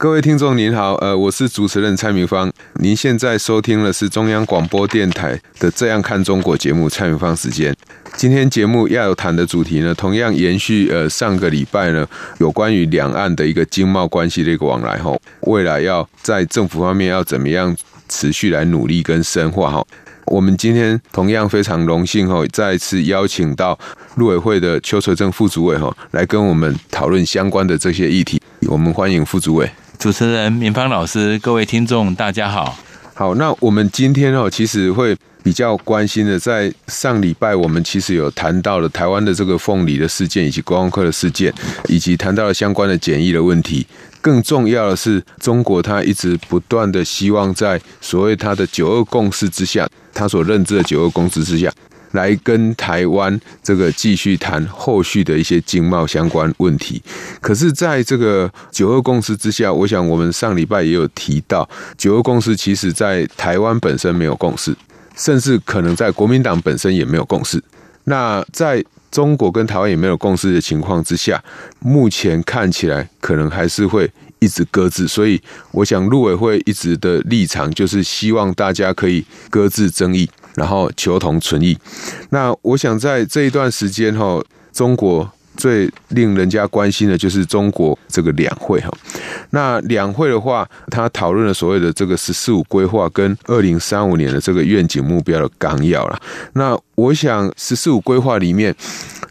各位听众您好，呃，我是主持人蔡明芳。您现在收听的是中央广播电台的《这样看中国》节目，蔡明芳时间。今天节目要谈的主题呢，同样延续呃上个礼拜呢，有关于两岸的一个经贸关系的一个往来哈，未来要在政府方面要怎么样持续来努力跟深化哈。我们今天同样非常荣幸哈，再次邀请到陆委会的邱垂正副主委哈，来跟我们讨论相关的这些议题。我们欢迎副主委。主持人明芳老师，各位听众，大家好。好，那我们今天哦，其实会比较关心的，在上礼拜我们其实有谈到了台湾的这个凤梨的事件，以及观光客的事件，以及谈到了相关的检疫的问题。更重要的是，中国它一直不断的希望在所谓它的九二共识之下，它所认知的九二共识之下。来跟台湾这个继续谈后续的一些经贸相关问题。可是，在这个九二共识之下，我想我们上礼拜也有提到，九二共识其实在台湾本身没有共识，甚至可能在国民党本身也没有共识。那在中国跟台湾也没有共识的情况之下，目前看起来可能还是会一直搁置。所以，我想陆委会一直的立场就是希望大家可以搁置争议。然后求同存异。那我想在这一段时间哈，中国最令人家关心的就是中国这个两会哈。那两会的话，他讨论了所谓的这个“十四五”规划跟二零三五年的这个愿景目标的纲要了。那我想“十四五”规划里面，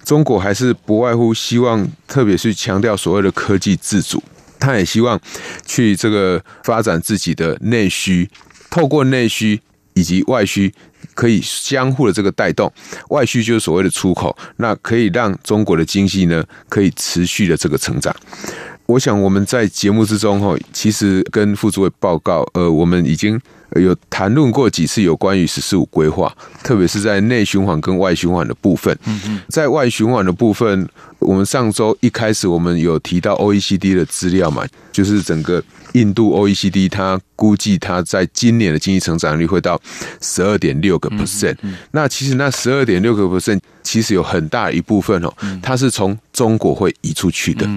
中国还是不外乎希望，特别是强调所谓的科技自主，他也希望去这个发展自己的内需，透过内需以及外需。可以相互的这个带动，外需就是所谓的出口，那可以让中国的经济呢可以持续的这个成长。我想我们在节目之中哈，其实跟副主委报告，呃，我们已经有谈论过几次有关于“十四五”规划，特别是在内循环跟外循环的部分。在外循环的部分，我们上周一开始我们有提到 OECD 的资料嘛，就是整个。印度 OECD 它估计它在今年的经济成长率会到十二点六个 percent。那其实那十二点六个 percent 其实有很大一部分哦，它是从中国会移出去的，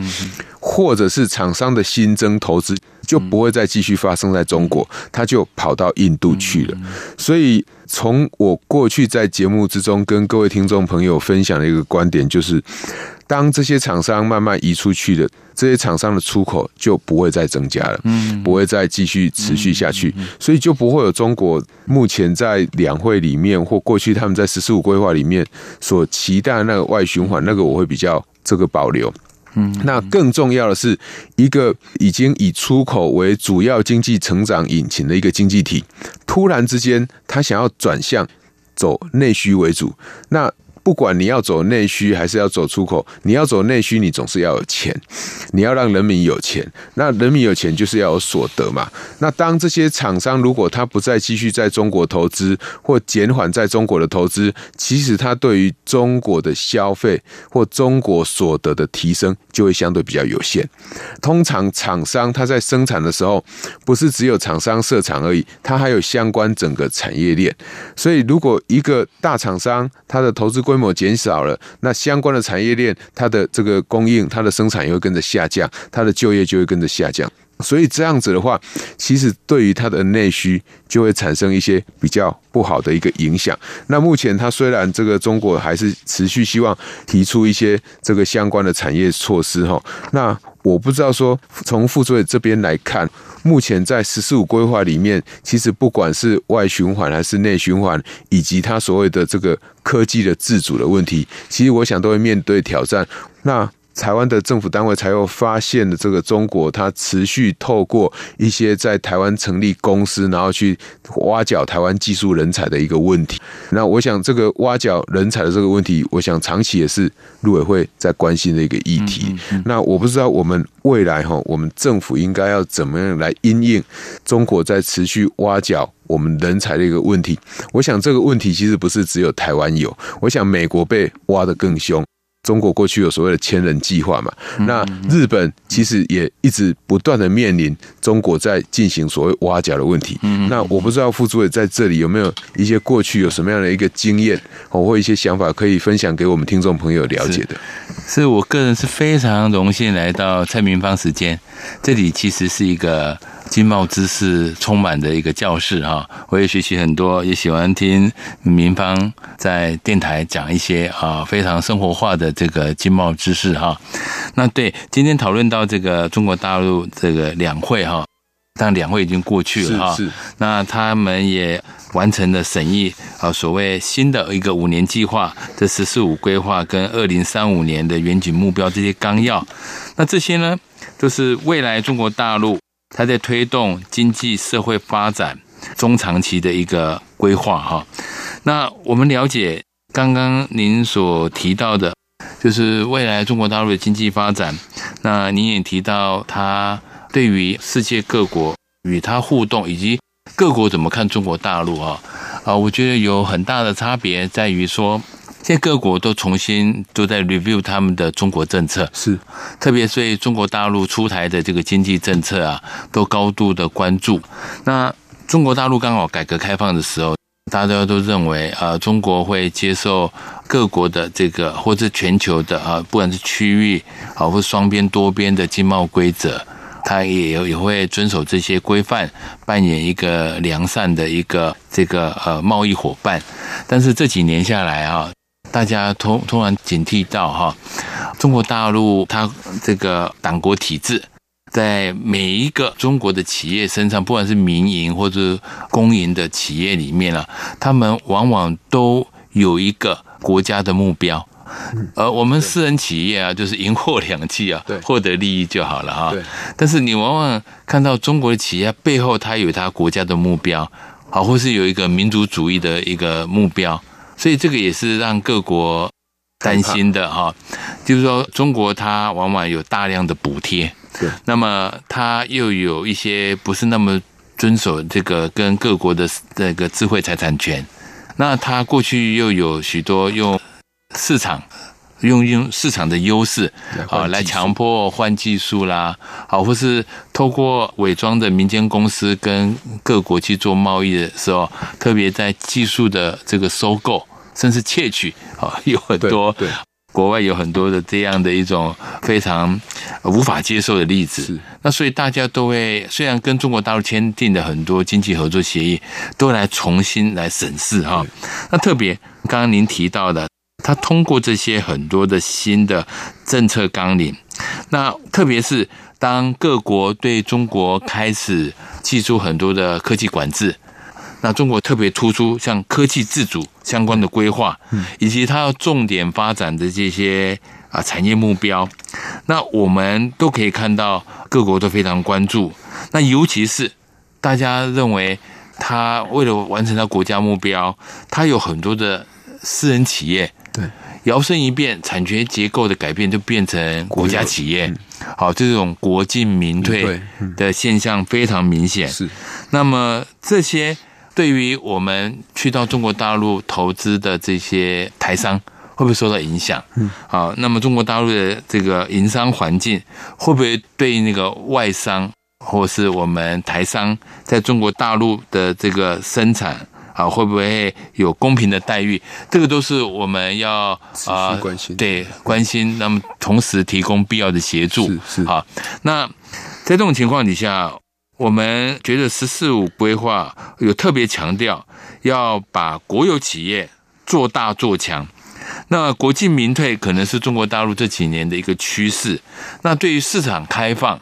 或者是厂商的新增投资就不会再继续发生在中国，它就跑到印度去了。所以从我过去在节目之中跟各位听众朋友分享的一个观点就是。当这些厂商慢慢移出去的，这些厂商的出口就不会再增加了，嗯，不会再继续持续下去，所以就不会有中国目前在两会里面或过去他们在“十四五”规划里面所期待的那个外循环，那个我会比较这个保留。嗯，那更重要的是，一个已经以出口为主要经济成长引擎的一个经济体，突然之间他想要转向走内需为主，那。不管你要走内需还是要走出口，你要走内需，你总是要有钱，你要让人民有钱。那人民有钱就是要有所得嘛。那当这些厂商如果他不再继续在中国投资，或减缓在中国的投资，其实他对于中国的消费或中国所得的提升就会相对比较有限。通常厂商他在生产的时候，不是只有厂商设厂而已，他还有相关整个产业链。所以如果一个大厂商他的投资规规模减少了，那相关的产业链，它的这个供应，它的生产也会跟着下降，它的就业就会跟着下降。所以这样子的话，其实对于它的内需就会产生一些比较不好的一个影响。那目前它虽然这个中国还是持续希望提出一些这个相关的产业措施哈，那我不知道说从副主委这边来看。目前在“十四五”规划里面，其实不管是外循环还是内循环，以及它所谓的这个科技的自主的问题，其实我想都会面对挑战。那台湾的政府单位才又发现了这个中国，它持续透过一些在台湾成立公司，然后去挖角台湾技术人才的一个问题。那我想，这个挖角人才的这个问题，我想长期也是陆委会在关心的一个议题。那我不知道我们未来哈，我们政府应该要怎么样来因应中国在持续挖角我们人才的一个问题。我想这个问题其实不是只有台湾有，我想美国被挖得更凶。中国过去有所谓的千人计划嘛，那日本其实也一直不断的面临中国在进行所谓挖角的问题。那我不知道副主委在这里有没有一些过去有什么样的一个经验或一些想法可以分享给我们听众朋友了解的？是，是我个人是非常荣幸来到蔡明芳时间，这里其实是一个。经贸知识充满的一个教室哈，我也学习很多，也喜欢听民芳在电台讲一些啊非常生活化的这个经贸知识哈。那对今天讨论到这个中国大陆这个两会哈，但两会已经过去了哈，那他们也完成了审议啊，所谓新的一个五年计划的“十四五”规划跟二零三五年的远景目标这些纲要，那这些呢，就是未来中国大陆。它在推动经济社会发展中长期的一个规划哈，那我们了解刚刚您所提到的，就是未来中国大陆的经济发展。那您也提到它对于世界各国与它互动，以及各国怎么看中国大陆啊？啊，我觉得有很大的差别在于说。现在各国都重新都在 review 他们的中国政策，是，特别对中国大陆出台的这个经济政策啊，都高度的关注。那中国大陆刚好改革开放的时候，大家都认为啊，中国会接受各国的这个或者全球的啊，不管是区域啊或双边多边的经贸规则，它也也会遵守这些规范，扮演一个良善的一个这个呃贸易伙伴。但是这几年下来啊。大家突突然警惕到哈，中国大陆它这个党国体制，在每一个中国的企业身上，不管是民营或者公营的企业里面啊，他们往往都有一个国家的目标，而我们私人企业啊，就是银货两季啊，获得利益就好了哈。但是你往往看到中国的企业背后，它有它国家的目标，好，或是有一个民族主义的一个目标。所以这个也是让各国担心的哈，就是说中国它往往有大量的补贴，对，那么它又有一些不是那么遵守这个跟各国的这个智慧财产权，那它过去又有许多用市场用用市场的优势啊来强迫换技术啦，好，或是透过伪装的民间公司跟各国去做贸易的时候，特别在技术的这个收购。甚至窃取啊，有很多对国外有很多的这样的一种非常无法接受的例子。那所以大家都会，虽然跟中国大陆签订的很多经济合作协议，都来重新来审视哈。那特别刚刚您提到的，他通过这些很多的新的政策纲领，那特别是当各国对中国开始祭出很多的科技管制。那中国特别突出像科技自主相关的规划，以及它要重点发展的这些啊产业目标，那我们都可以看到各国都非常关注。那尤其是大家认为，他为了完成他国家目标，他有很多的私人企业，摇身一变，产权结构的改变就变成国家企业，好，这种国进民退的现象非常明显。是，那么这些。对于我们去到中国大陆投资的这些台商，会不会受到影响？嗯，好，那么中国大陆的这个营商环境，会不会对那个外商或是我们台商在中国大陆的这个生产啊，会不会有公平的待遇？这个都是我们要啊关心，对关心。那么同时提供必要的协助，是是好。那在这种情况底下。我们觉得“十四五”规划有特别强调，要把国有企业做大做强。那国进民退可能是中国大陆这几年的一个趋势。那对于市场开放，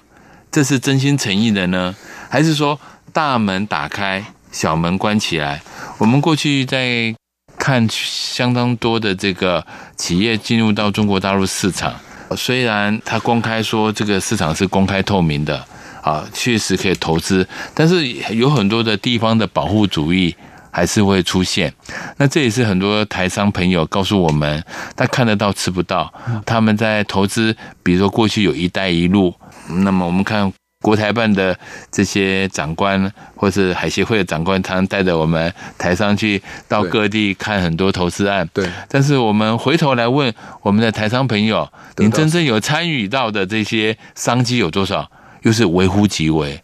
这是真心诚意的呢，还是说大门打开，小门关起来？我们过去在看相当多的这个企业进入到中国大陆市场，虽然他公开说这个市场是公开透明的。啊，确实可以投资，但是有很多的地方的保护主义还是会出现。那这也是很多台商朋友告诉我们，他看得到吃不到。他们在投资，比如说过去有一带一路，那么我们看国台办的这些长官，或是海协会的长官，他们带着我们台商去到各地看很多投资案。对。但是我们回头来问我们的台商朋友，您真正有参与到的这些商机有多少？又是微乎其微。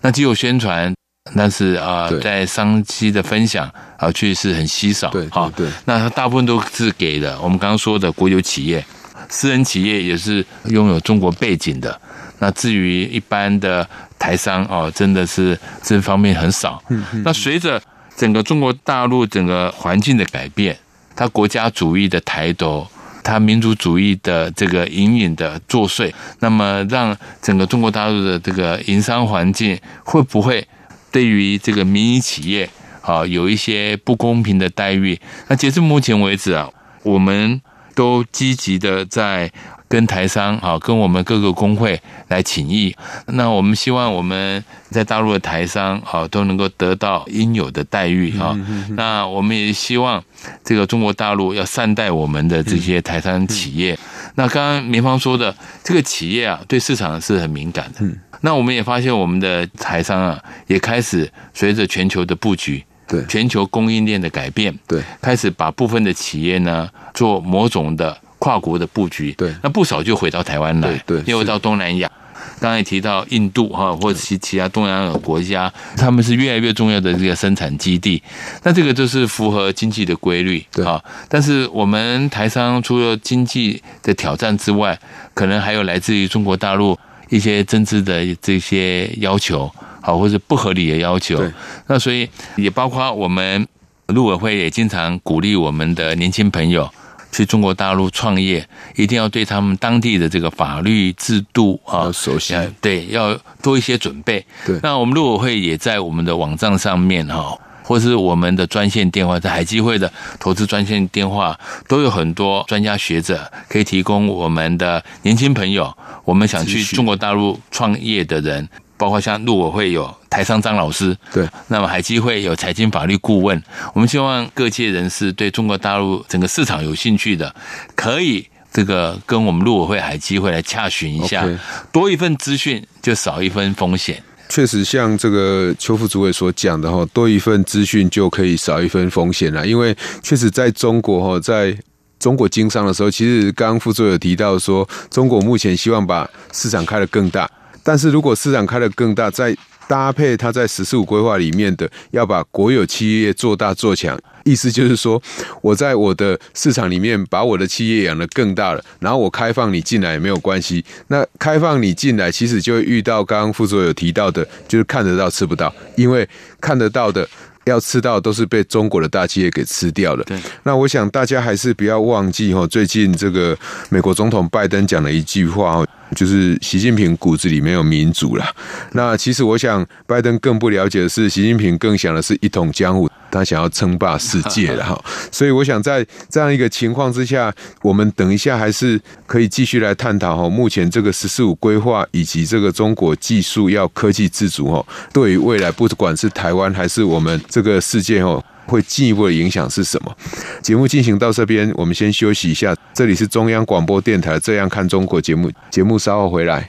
那只有宣传，但是啊，在商机的分享啊，确实是很稀少。对。好，对。那大部分都是给的。我们刚刚说的国有企业、私人企业也是拥有中国背景的。那至于一般的台商哦，真的是这方面很少。那随着整个中国大陆整个环境的改变，它国家主义的抬头，它民族主义的这个隐隐的作祟，那么让整个中国大陆的这个营商环境会不会对于这个民营企业啊有一些不公平的待遇？那截至目前为止啊，我们都积极的在。跟台商啊，跟我们各个工会来请益。那我们希望我们在大陆的台商啊，都能够得到应有的待遇啊。那我们也希望这个中国大陆要善待我们的这些台商企业。那刚刚明芳说的这个企业啊，对市场是很敏感的。那我们也发现我们的台商啊，也开始随着全球的布局，对全球供应链的改变，对开始把部分的企业呢做某种的。跨国的布局，对，那不少就回到台湾来，对，又到东南亚。刚才提到印度哈，或者其其他东南亚国家，他们是越来越重要的这个生产基地。那这个就是符合经济的规律，对啊。但是我们台商除了经济的挑战之外，可能还有来自于中国大陆一些政治的这些要求，好，或者不合理的要求。那所以也包括我们陆委会也经常鼓励我们的年轻朋友。去中国大陆创业，一定要对他们当地的这个法律制度啊熟悉，对，要多一些准备。对，那我们陆委会也在我们的网站上面哈，或是我们的专线电话，在海基会的投资专线电话，都有很多专家学者可以提供我们的年轻朋友，我们想去中国大陆创业的人。包括像陆委会有台商张老师，对，那么海基会有财经法律顾问，我们希望各界人士对中国大陆整个市场有兴趣的，可以这个跟我们陆委会海基会来洽询一下.多一份资讯就少一分风险。确实，像这个邱副主委所讲的哈，多一份资讯就可以少一分风险了，因为确实在中国哈，在中国经商的时候，其实刚刚副主委有提到说，中国目前希望把市场开得更大。但是如果市场开得更大，再搭配它在“十四五”规划里面的要把国有企业做大做强，意思就是说，我在我的市场里面把我的企业养得更大了，然后我开放你进来也没有关系。那开放你进来，其实就会遇到刚刚副主委有提到的，就是看得到吃不到，因为看得到的要吃到都是被中国的大企业给吃掉了。对。那我想大家还是不要忘记哈，最近这个美国总统拜登讲了一句话就是习近平骨子里没有民主了。那其实我想，拜登更不了解的是，习近平更想的是一统江湖，他想要称霸世界了哈。所以我想，在这样一个情况之下，我们等一下还是可以继续来探讨哈。目前这个“十四五”规划以及这个中国技术要科技自主哈，对于未来不管是台湾还是我们这个世界哈。会进一步的影响是什么？节目进行到这边，我们先休息一下。这里是中央广播电台《这样看中国》节目，节目稍后回来。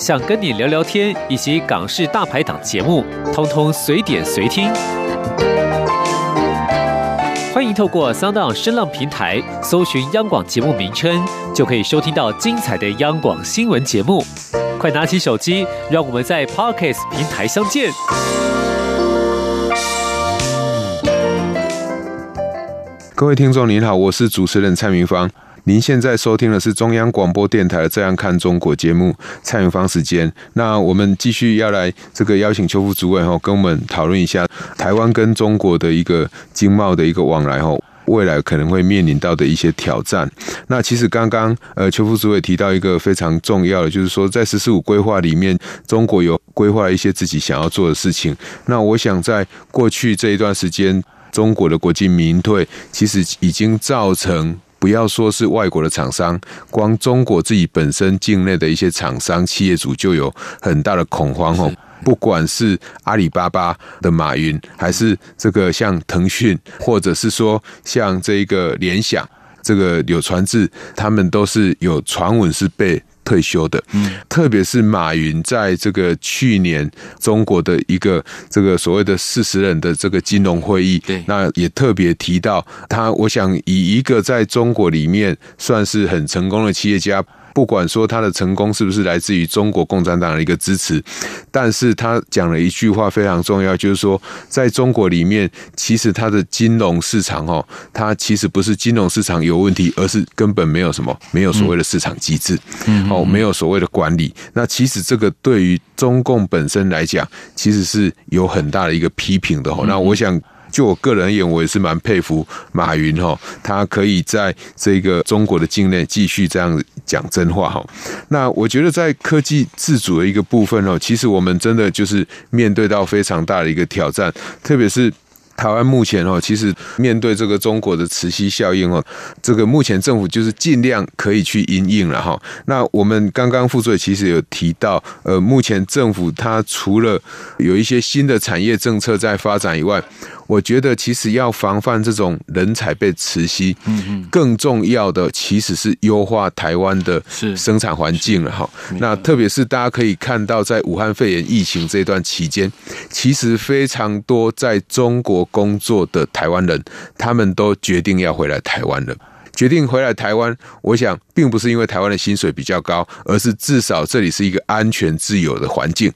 想跟你聊聊天，以及港式大排档节目，通通随点随听。欢迎透过 Sound 声浪平台搜寻央广节目名称，就可以收听到精彩的央广新闻节目。快拿起手机，让我们在 Podcast 平台相见。各位听众您好，我是主持人蔡明芳。您现在收听的是中央广播电台的《这样看中国》节目，蔡永芳时间。那我们继续要来这个邀请邱副主委哈，跟我们讨论一下台湾跟中国的一个经贸的一个往来哈，未来可能会面临到的一些挑战。那其实刚刚呃邱副主委提到一个非常重要的，就是说在“十四五”规划里面，中国有规划了一些自己想要做的事情。那我想在过去这一段时间，中国的国进民退其实已经造成。不要说是外国的厂商，光中国自己本身境内的一些厂商、企业主就有很大的恐慌哦。不管是阿里巴巴的马云，还是这个像腾讯，或者是说像这个联想，这个柳传志，他们都是有传闻是被。退休的，嗯，特别是马云在这个去年中国的一个这个所谓的四十人的这个金融会议，对，那也特别提到他，我想以一个在中国里面算是很成功的企业家。不管说他的成功是不是来自于中国共产党的一个支持，但是他讲了一句话非常重要，就是说，在中国里面，其实它的金融市场哦，它其实不是金融市场有问题，而是根本没有什么，没有所谓的市场机制，哦，没有所谓的管理。那其实这个对于中共本身来讲，其实是有很大的一个批评的哦。那我想。就我个人而言，我也是蛮佩服马云哈，他可以在这个中国的境内继续这样讲真话哈。那我觉得在科技自主的一个部分哦，其实我们真的就是面对到非常大的一个挑战，特别是。台湾目前哦，其实面对这个中国的磁吸效应哦，这个目前政府就是尽量可以去因应了哈。那我们刚刚副主委其实有提到，呃，目前政府它除了有一些新的产业政策在发展以外，我觉得其实要防范这种人才被磁吸，嗯嗯，更重要的其实是优化台湾的生产环境了哈。那特别是大家可以看到，在武汉肺炎疫情这段期间，其实非常多在中国。工作的台湾人，他们都决定要回来台湾了。决定回来台湾，我想并不是因为台湾的薪水比较高，而是至少这里是一个安全自由的环境。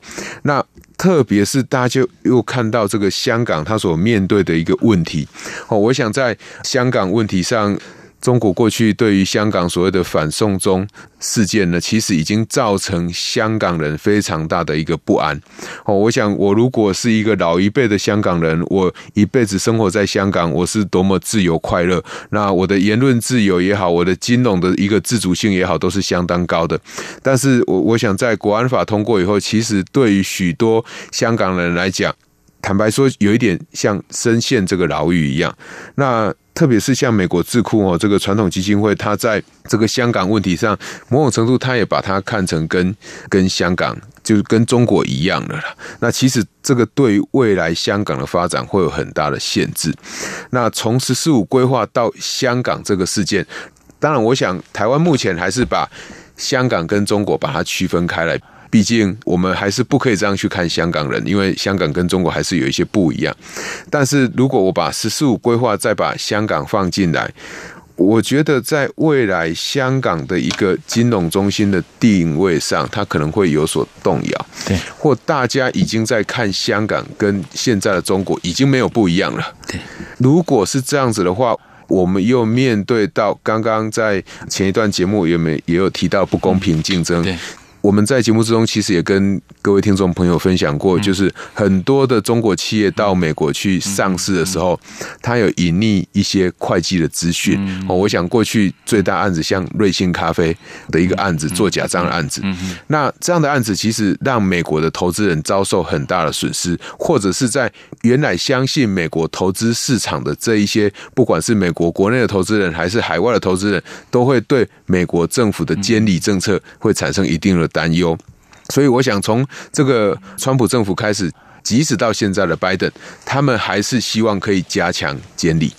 那特别是大家又看到这个香港他所面对的一个问题哦，我想在香港问题上。中国过去对于香港所谓的反送中事件呢，其实已经造成香港人非常大的一个不安。哦，我想我如果是一个老一辈的香港人，我一辈子生活在香港，我是多么自由快乐。那我的言论自由也好，我的金融的一个自主性也好，都是相当高的。但是我我想在国安法通过以后，其实对于许多香港人来讲，坦白说，有一点像深陷这个牢狱一样。那特别是像美国智库哦，这个传统基金会，它在这个香港问题上，某种程度，它也把它看成跟跟香港就是跟中国一样的了。那其实这个对于未来香港的发展会有很大的限制。那从“十四五”规划到香港这个事件，当然，我想台湾目前还是把香港跟中国把它区分开来。毕竟，我们还是不可以这样去看香港人，因为香港跟中国还是有一些不一样。但是如果我把“十四五”规划再把香港放进来，我觉得在未来香港的一个金融中心的定位上，它可能会有所动摇。对，或大家已经在看香港跟现在的中国已经没有不一样了。对，如果是这样子的话，我们又面对到刚刚在前一段节目也没也有提到不公平竞争。对。我们在节目之中其实也跟各位听众朋友分享过，就是很多的中国企业到美国去上市的时候，它有隐匿一些会计的资讯。哦，我想过去最大案子像瑞幸咖啡的一个案子，做假账的案子，那这样的案子其实让美国的投资人遭受很大的损失，或者是在原来相信美国投资市场的这一些，不管是美国国内的投资人还是海外的投资人，都会对美国政府的监理政策会产生一定的担忧，所以我想从这个川普政府开始，即使到现在的拜登，他们还是希望可以加强监理。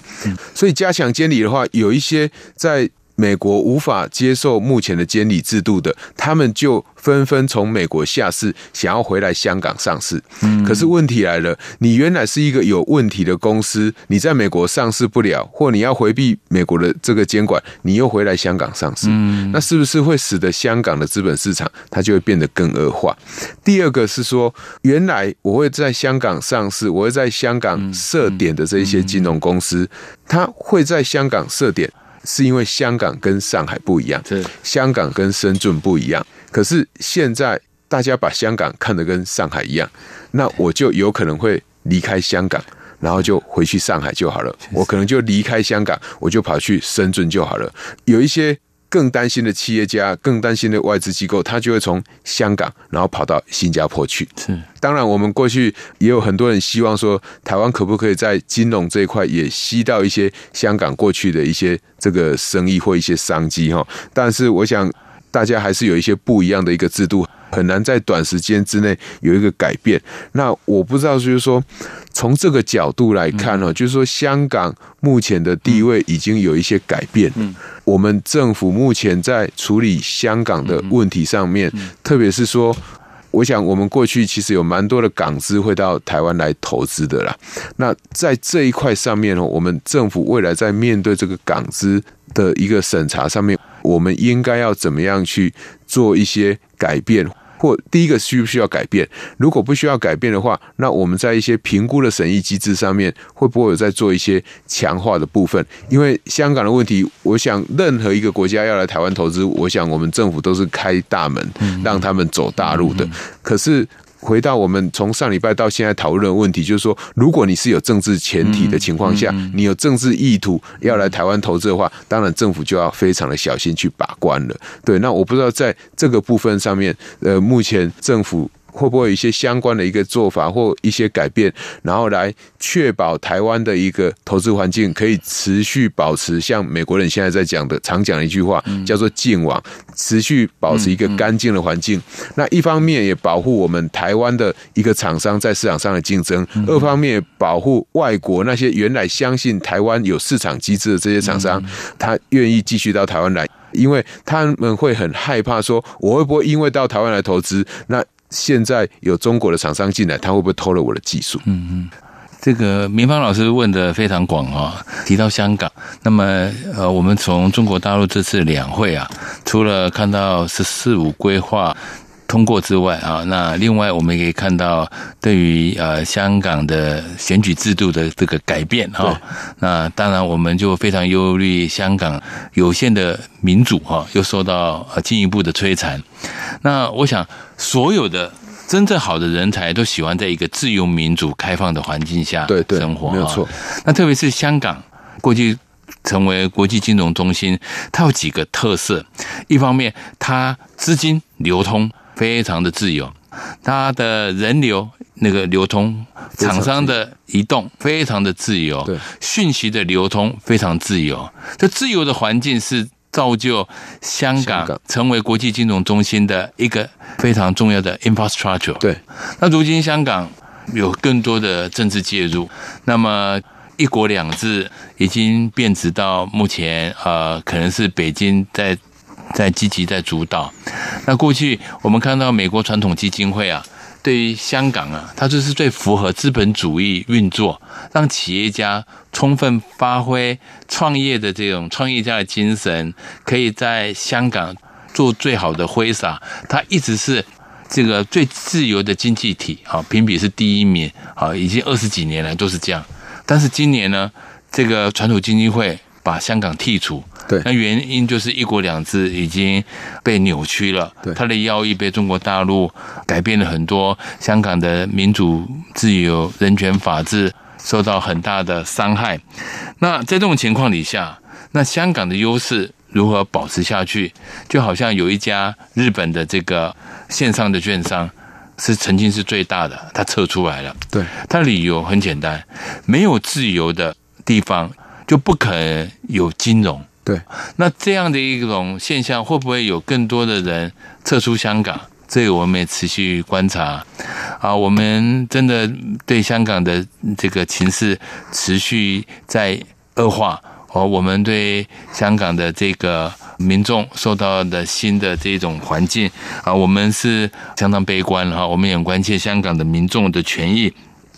所以加强监理的话，有一些在。美国无法接受目前的监理制度的，他们就纷纷从美国下市，想要回来香港上市。嗯，可是问题来了，你原来是一个有问题的公司，你在美国上市不了，或你要回避美国的这个监管，你又回来香港上市，嗯，那是不是会使得香港的资本市场它就会变得更恶化？第二个是说，原来我会在香港上市，我会在香港设点的这一些金融公司，它会在香港设点。是因为香港跟上海不一样，是香港跟深圳不一样。可是现在大家把香港看得跟上海一样，那我就有可能会离开香港，然后就回去上海就好了。我可能就离开香港，我就跑去深圳就好了。有一些。更担心的企业家，更担心的外资机构，他就会从香港，然后跑到新加坡去。是，当然，我们过去也有很多人希望说，台湾可不可以在金融这一块也吸到一些香港过去的一些这个生意或一些商机哈。但是，我想大家还是有一些不一样的一个制度。很难在短时间之内有一个改变。那我不知道，就是说，从这个角度来看呢，就是说，香港目前的地位已经有一些改变。嗯，我们政府目前在处理香港的问题上面，特别是说，我想我们过去其实有蛮多的港资会到台湾来投资的啦。那在这一块上面呢，我们政府未来在面对这个港资的一个审查上面，我们应该要怎么样去做一些改变？或第一个需不需要改变？如果不需要改变的话，那我们在一些评估的审议机制上面，会不会有在做一些强化的部分？因为香港的问题，我想任何一个国家要来台湾投资，我想我们政府都是开大门让他们走大陆的。可是。回到我们从上礼拜到现在讨论的问题，就是说，如果你是有政治前提的情况下，你有政治意图要来台湾投资的话，当然政府就要非常的小心去把关了。对，那我不知道在这个部分上面，呃，目前政府。会不会有一些相关的一个做法或一些改变，然后来确保台湾的一个投资环境可以持续保持像美国人现在在讲的常讲的一句话，叫做“净网”，持续保持一个干净的环境。那一方面也保护我们台湾的一个厂商在市场上的竞争，二方面也保护外国那些原来相信台湾有市场机制的这些厂商，他愿意继续到台湾来，因为他们会很害怕说，我会不会因为到台湾来投资，那。现在有中国的厂商进来，他会不会偷了我的技术？嗯嗯，这个明芳老师问的非常广啊，提到香港，那么呃，我们从中国大陆这次两会啊，除了看到“十四五”规划。通过之外啊，那另外我们也可以看到，对于呃香港的选举制度的这个改变哈，那当然我们就非常忧虑香港有限的民主哈，又受到呃进一步的摧残。那我想，所有的真正好的人才都喜欢在一个自由、民主、开放的环境下生活，没有错。那特别是香港过去成为国际金融中心，它有几个特色，一方面它资金流通。非常的自由，它的人流那个流通，厂商的移动非常的自由，对，讯息的流通非常自由。这自由的环境是造就香港成为国际金融中心的一个非常重要的 infrastructure。对，那如今香港有更多的政治介入，那么一国两制已经变质到目前，呃，可能是北京在。在积极在主导，那过去我们看到美国传统基金会啊，对于香港啊，它就是最符合资本主义运作，让企业家充分发挥创业的这种创业家的精神，可以在香港做最好的挥洒。它一直是这个最自由的经济体，好，评比是第一名，好，已经二十几年来都是这样。但是今年呢，这个传统基金会把香港剔除。对，那原因就是一国两制已经被扭曲了，对，它的要义被中国大陆改变了很多，香港的民主、自由、人权、法治受到很大的伤害。那在这种情况底下，那香港的优势如何保持下去？就好像有一家日本的这个线上的券商是曾经是最大的，它撤出来了。对，它理由很简单，没有自由的地方就不可能有金融。对，那这样的一种现象，会不会有更多的人撤出香港，这个我们也持续观察。啊，我们真的对香港的这个情势持续在恶化。哦，我们对香港的这个民众受到的新的这种环境啊，我们是相当悲观哈。我们也关切香港的民众的权益，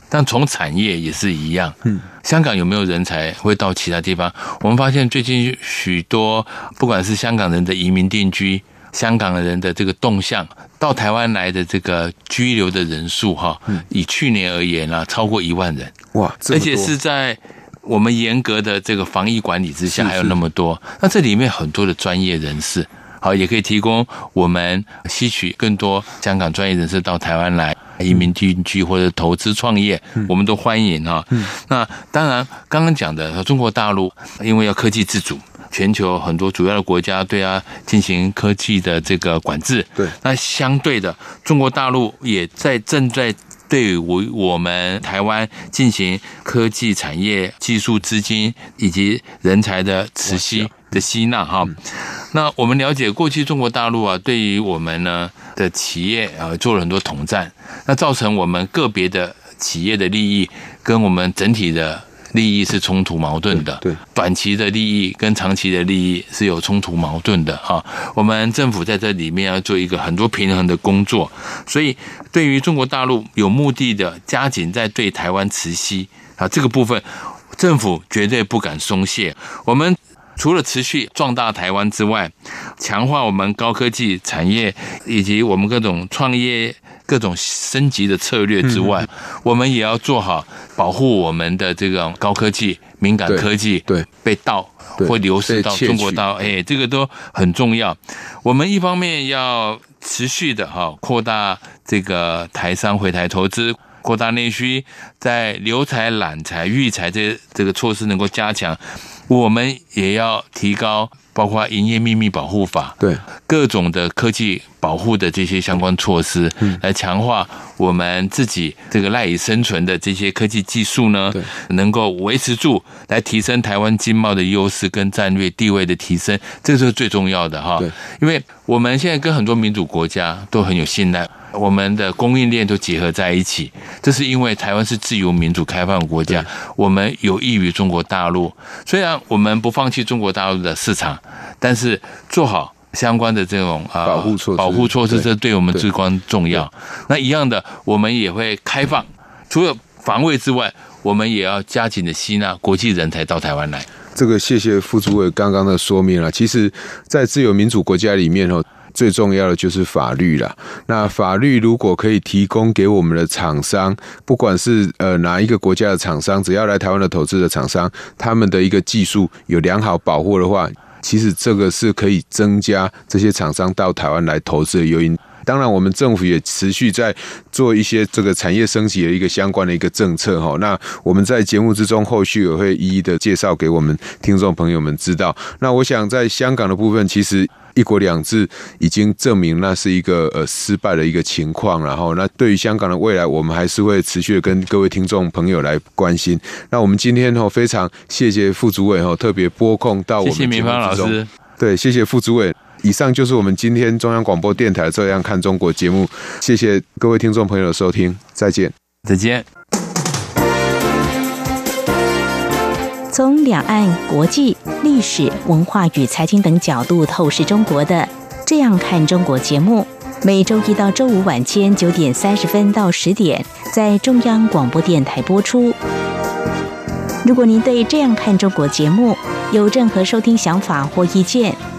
但从产业也是一样。嗯，香港有没有人才会到其他地方？我们发现最近许多不管是香港人的移民定居，香港人的这个动向，到台湾来的这个居留的人数哈，以去年而言啊，超过一万人。哇，而且是在。我们严格的这个防疫管理之下，还有那么多，那这里面很多的专业人士，好，也可以提供我们吸取更多香港专业人士到台湾来移民定居或者投资创业，我们都欢迎哈。那当然，刚刚讲的中国大陆，因为要科技自主，全球很多主要的国家对它进行科技的这个管制，对，那相对的，中国大陆也在正在。对于我们台湾进行科技产业、技术资金以及人才的磁吸的吸纳哈，那我们了解过去中国大陆啊，对于我们呢的企业啊做了很多统战，那造成我们个别的企业的利益跟我们整体的。利益是冲突矛盾的，对，短期的利益跟长期的利益是有冲突矛盾的哈。我们政府在这里面要做一个很多平衡的工作，所以对于中国大陆有目的的加紧在对台湾磁吸啊这个部分，政府绝对不敢松懈。我们除了持续壮大台湾之外，强化我们高科技产业以及我们各种创业。各种升级的策略之外，嗯、我们也要做好保护我们的这种高科技、敏感科技，对，被盗或流失到中国大陆，哎，这个都很重要。我们一方面要持续的哈扩大这个台商回台投资，扩大内需，在留才、揽才、育才这这个措施能够加强，我们也要提高。包括营业秘密保护法，对各种的科技保护的这些相关措施，来强化我们自己这个赖以生存的这些科技技术呢，能够维持住，来提升台湾经贸的优势跟战略地位的提升，这个是最重要的哈。因为我们现在跟很多民主国家都很有信赖。我们的供应链都结合在一起，这是因为台湾是自由民主开放的国家，我们有益于中国大陆。虽然我们不放弃中国大陆的市场，但是做好相关的这种啊保护措施，保护措施这对我们至关重要。那一样的，我们也会开放，除了防卫之外，我们也要加紧的吸纳国际人才到台湾来。这个谢谢副主委刚刚的说明了。其实，在自由民主国家里面哦。最重要的就是法律了。那法律如果可以提供给我们的厂商，不管是呃哪一个国家的厂商，只要来台湾的投资的厂商，他们的一个技术有良好保护的话，其实这个是可以增加这些厂商到台湾来投资的诱因。当然，我们政府也持续在做一些这个产业升级的一个相关的一个政策哈。那我们在节目之中后续也会一一的介绍给我们听众朋友们知道。那我想在香港的部分，其实。一国两制已经证明那是一个呃失败的一个情况，然后那对于香港的未来，我们还是会持续的跟各位听众朋友来关心。那我们今天哈非常谢谢副主委哈特别拨空到我们节目之中，谢谢明芳老师，对，谢谢副主委。以上就是我们今天中央广播电台《这样看中国》节目，谢谢各位听众朋友的收听，再见，再见。从两岸、国际、历史、文化与财经等角度透视中国的《这样看中国》节目，每周一到周五晚间九点三十分到十点在中央广播电台播出。如果您对《这样看中国》节目有任何收听想法或意见，